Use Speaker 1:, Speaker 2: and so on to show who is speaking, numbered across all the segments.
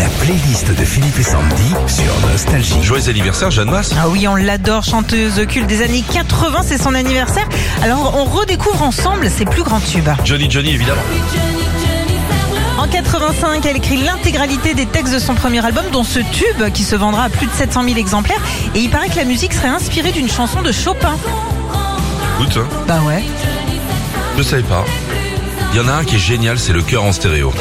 Speaker 1: La playlist de Philippe et Sandy sur Nostalgie.
Speaker 2: Joyeux anniversaire, Jeanne Masse.
Speaker 3: Ah oui, on l'adore, chanteuse culte des années 80, c'est son anniversaire. Alors on redécouvre ensemble ses plus grands tubes.
Speaker 2: Johnny Johnny, évidemment.
Speaker 3: En 85, elle écrit l'intégralité des textes de son premier album, dont ce tube qui se vendra à plus de 700 000 exemplaires. Et il paraît que la musique serait inspirée d'une chanson de Chopin.
Speaker 2: Écoute, hein,
Speaker 3: Bah ouais.
Speaker 2: je savais pas. Il y en a un qui est génial, c'est le cœur en stéréo.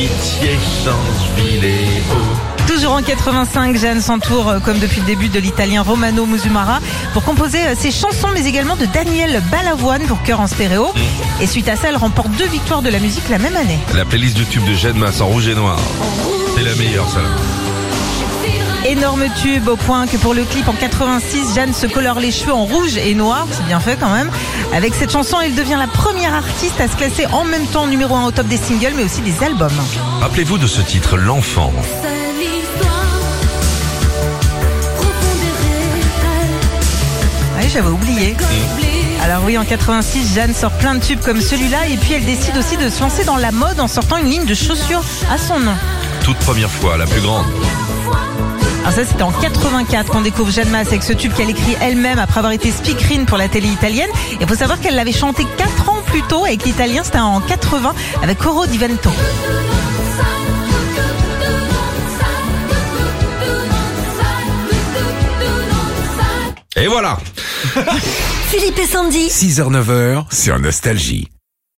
Speaker 2: Pitié, chance,
Speaker 3: Toujours en 85, Jeanne s'entoure, euh, comme depuis le début, de l'italien Romano Musumara pour composer euh, ses chansons, mais également de Daniel Balavoine pour chœur en stéréo. Et suite à ça, elle remporte deux victoires de la musique la même année.
Speaker 2: La playlist de tube de Jeanne Masse en rouge et noir. C'est la meilleure, celle-là.
Speaker 3: Énorme tube au point que pour le clip en 86, Jeanne se colore les cheveux en rouge et noir, c'est bien fait quand même. Avec cette chanson, elle devient la première artiste à se classer en même temps numéro 1 au top des singles, mais aussi des albums.
Speaker 2: Rappelez-vous de ce titre, L'Enfant.
Speaker 3: Oui, j'avais oublié. Alors oui, en 86, Jeanne sort plein de tubes comme celui-là et puis elle décide aussi de se lancer dans la mode en sortant une ligne de chaussures à son nom.
Speaker 2: Toute première fois, la plus grande.
Speaker 3: Alors ça, c'était en 84 qu'on découvre Jeanne Masse avec ce tube qu'elle écrit elle-même après avoir été speakerine pour la télé italienne. Et il faut savoir qu'elle l'avait chanté 4 ans plus tôt avec l'italien, c'était en 80 avec Coro Di Vento.
Speaker 2: Et voilà
Speaker 4: Philippe et Sandy.
Speaker 1: 6h-9h sur Nostalgie.